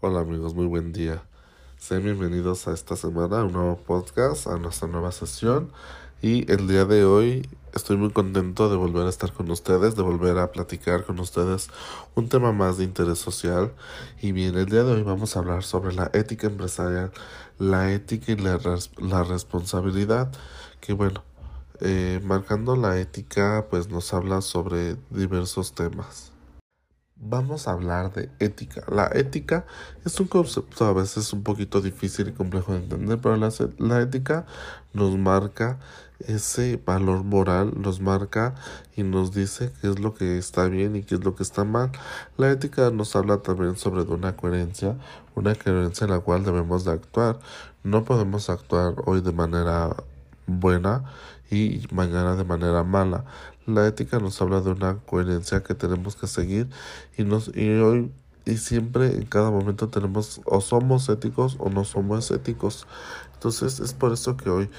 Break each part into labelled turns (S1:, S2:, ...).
S1: Hola amigos, muy buen día. Sean bienvenidos a esta semana a un nuevo podcast, a nuestra nueva sesión. Y el día de hoy estoy muy contento de volver a estar con ustedes, de volver a platicar con ustedes un tema más de interés social. Y bien, el día de hoy vamos a hablar sobre la ética empresarial, la ética y la, la responsabilidad. Que bueno, eh, marcando la ética, pues nos habla sobre diversos temas vamos a hablar de ética. La ética es un concepto a veces un poquito difícil y complejo de entender, pero la, ética nos marca ese valor moral, nos marca y nos dice qué es lo que está bien y qué es lo que está mal. La ética nos habla también sobre una coherencia, una coherencia en la cual debemos de actuar. No podemos actuar hoy de manera buena y mañana de manera mala. La ética nos habla de una coherencia que tenemos que seguir y nos y hoy y siempre en cada momento tenemos o somos éticos o no somos éticos. Entonces es por eso que hoy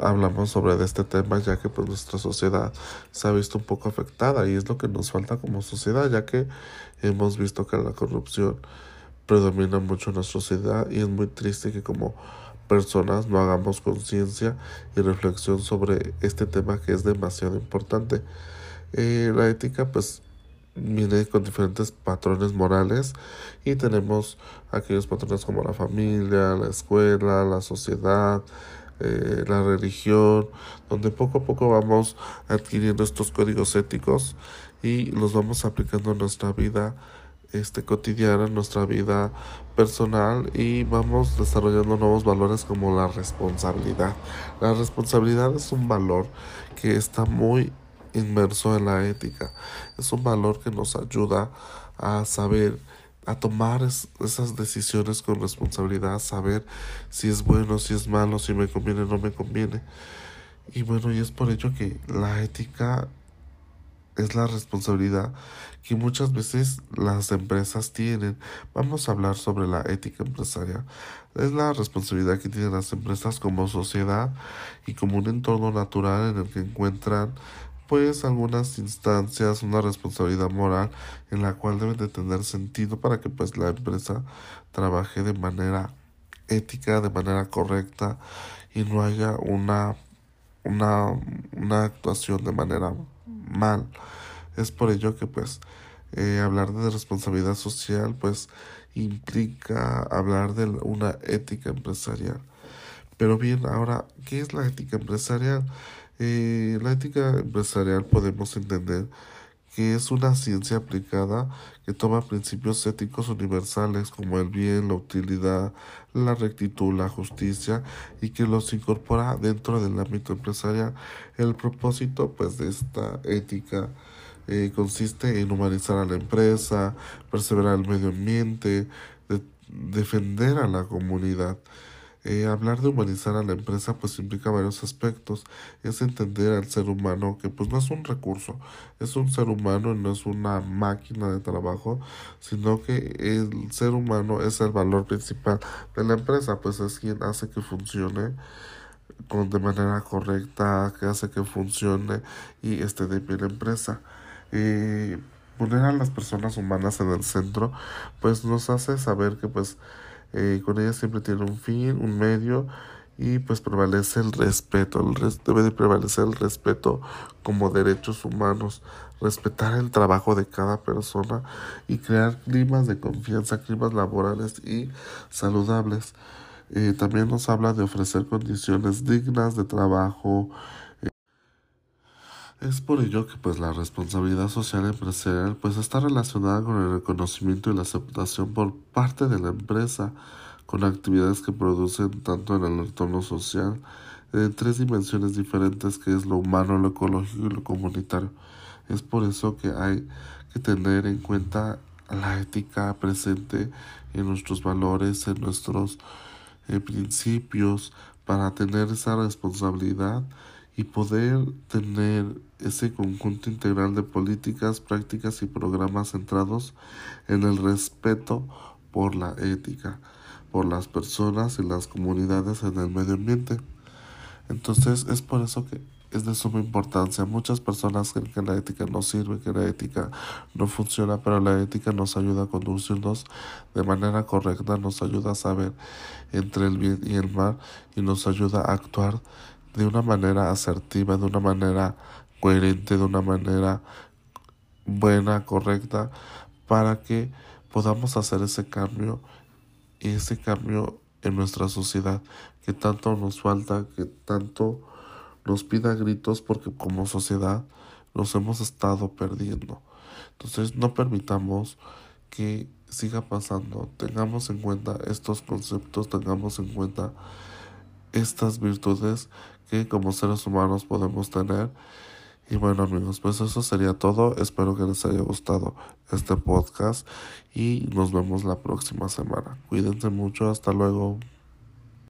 S1: hablamos sobre este tema ya que pues nuestra sociedad se ha visto un poco afectada y es lo que nos falta como sociedad ya que hemos visto que la corrupción predomina mucho en nuestra sociedad y es muy triste que como personas no hagamos conciencia y reflexión sobre este tema que es demasiado importante. Eh, la ética pues viene con diferentes patrones morales y tenemos aquellos patrones como la familia, la escuela, la sociedad, eh, la religión, donde poco a poco vamos adquiriendo estos códigos éticos y los vamos aplicando en nuestra vida este, cotidiana, en nuestra vida personal y vamos desarrollando nuevos valores como la responsabilidad. La responsabilidad es un valor que está muy inmerso en la ética. Es un valor que nos ayuda a saber, a tomar esas decisiones con responsabilidad, saber si es bueno, si es malo, si me conviene no me conviene. Y bueno, y es por ello que la ética es la responsabilidad que muchas veces las empresas tienen. Vamos a hablar sobre la ética empresarial. Es la responsabilidad que tienen las empresas como sociedad y como un entorno natural en el que encuentran pues algunas instancias, una responsabilidad moral en la cual deben de tener sentido para que pues la empresa trabaje de manera ética, de manera correcta y no haya una, una, una actuación de manera mal. Es por ello que pues eh, hablar de responsabilidad social pues implica hablar de una ética empresarial. Pero bien, ahora, ¿qué es la ética empresarial? Eh, la ética empresarial podemos entender que es una ciencia aplicada que toma principios éticos universales como el bien, la utilidad, la rectitud, la justicia y que los incorpora dentro del ámbito empresarial. El propósito pues de esta ética eh, consiste en humanizar a la empresa, perseverar el medio ambiente, defender a la comunidad. Eh, hablar de humanizar a la empresa pues implica varios aspectos. Es entender al ser humano que pues no es un recurso, es un ser humano y no es una máquina de trabajo, sino que el ser humano es el valor principal de la empresa, pues es quien hace que funcione con, de manera correcta, que hace que funcione y esté de pie la empresa. Eh, poner a las personas humanas en el centro pues nos hace saber que pues eh, con ella siempre tiene un fin, un medio y pues prevalece el respeto, el debe de prevalecer el respeto como derechos humanos, respetar el trabajo de cada persona y crear climas de confianza, climas laborales y saludables. Eh, también nos habla de ofrecer condiciones dignas de trabajo, es por ello que pues la responsabilidad social empresarial pues está relacionada con el reconocimiento y la aceptación por parte de la empresa con actividades que producen tanto en el entorno social en tres dimensiones diferentes que es lo humano, lo ecológico y lo comunitario. Es por eso que hay que tener en cuenta la ética presente en nuestros valores, en nuestros eh, principios, para tener esa responsabilidad y poder tener ese conjunto integral de políticas, prácticas y programas centrados en el respeto por la ética, por las personas y las comunidades en el medio ambiente. Entonces es por eso que es de suma importancia. Muchas personas creen que la ética no sirve, que la ética no funciona, pero la ética nos ayuda a conducirnos de manera correcta, nos ayuda a saber entre el bien y el mal y nos ayuda a actuar de una manera asertiva, de una manera coherente, de una manera buena, correcta, para que podamos hacer ese cambio y ese cambio en nuestra sociedad que tanto nos falta, que tanto nos pida gritos porque como sociedad nos hemos estado perdiendo. Entonces no permitamos que siga pasando. Tengamos en cuenta estos conceptos, tengamos en cuenta estas virtudes que como seres humanos podemos tener. Y bueno amigos, pues eso sería todo. Espero que les haya gustado este podcast y nos vemos la próxima semana. Cuídense mucho, hasta luego.